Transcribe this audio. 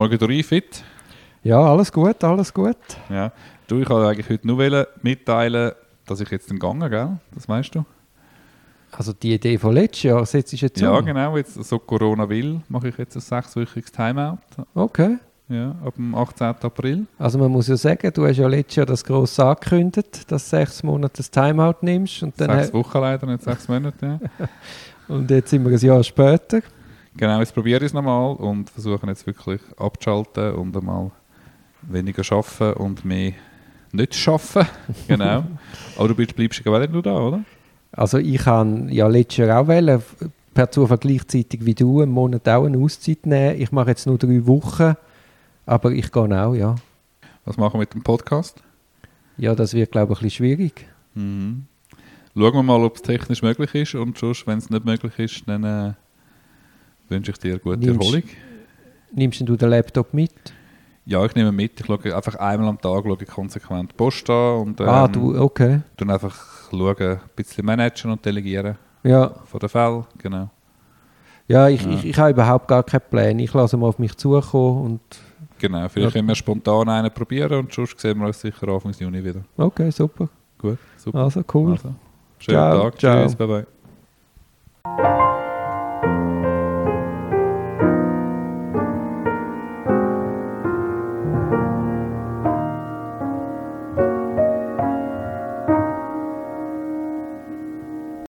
Morgen durch, fit? Ja, alles gut, alles gut. Ja. Du, ich wollte eigentlich heute nur mitteilen, dass ich jetzt gegangen gell? Das weißt du? Also die Idee von letztes Jahr setzt sich jetzt Ja, um? genau. Jetzt, so Corona will, mache ich jetzt ein sechswöchiges Timeout. Okay. Ja, ab dem 18. April. Also man muss ja sagen, du hast ja letztes Jahr das gross angekündigt, dass du sechs Monate das Timeout nimmst. Und, dann Sechs Wochen leider, nicht sechs Monate. Ja. und jetzt sind wir ein Jahr später. Genau, jetzt probiere ich es nochmal und versuche jetzt wirklich abzuschalten und einmal weniger arbeiten und mehr nicht arbeiten. genau. Aber du bist, bleibst ja du da, oder? Also ich kann ja letztes Jahr auch wählen, per Zufall gleichzeitig wie du, einen Monat auch eine Auszeit nehmen. Ich mache jetzt nur drei Wochen, aber ich gehe auch, ja. Was machen wir mit dem Podcast? Ja, das wird, glaube ich, ein bisschen schwierig. Mhm. Schauen wir mal, ob es technisch möglich ist und sonst, wenn es nicht möglich ist, dann äh, wünsche ich dir gute Nimmst- Erholung. Nimmst du den Laptop mit? Ja, ich nehme mit. Ich schaue einfach einmal am Tag schaue ich konsequent Post an und ähm, ah, du, okay. dann einfach schauen, ein bisschen managen und delegieren Ja, von den Fällen. Genau. ja ich, Ja. Ich, ich habe überhaupt gar keinen Plan. Ich lasse mal auf mich zukommen und Genau, vielleicht Ja. können wir spontan einen probieren und sonst sehen wir uns sicher Anfang Juni wieder. okay, super. Gut, super. Also cool. Also, schönen Ciao, Tag, ciao. tschüss, bye bye.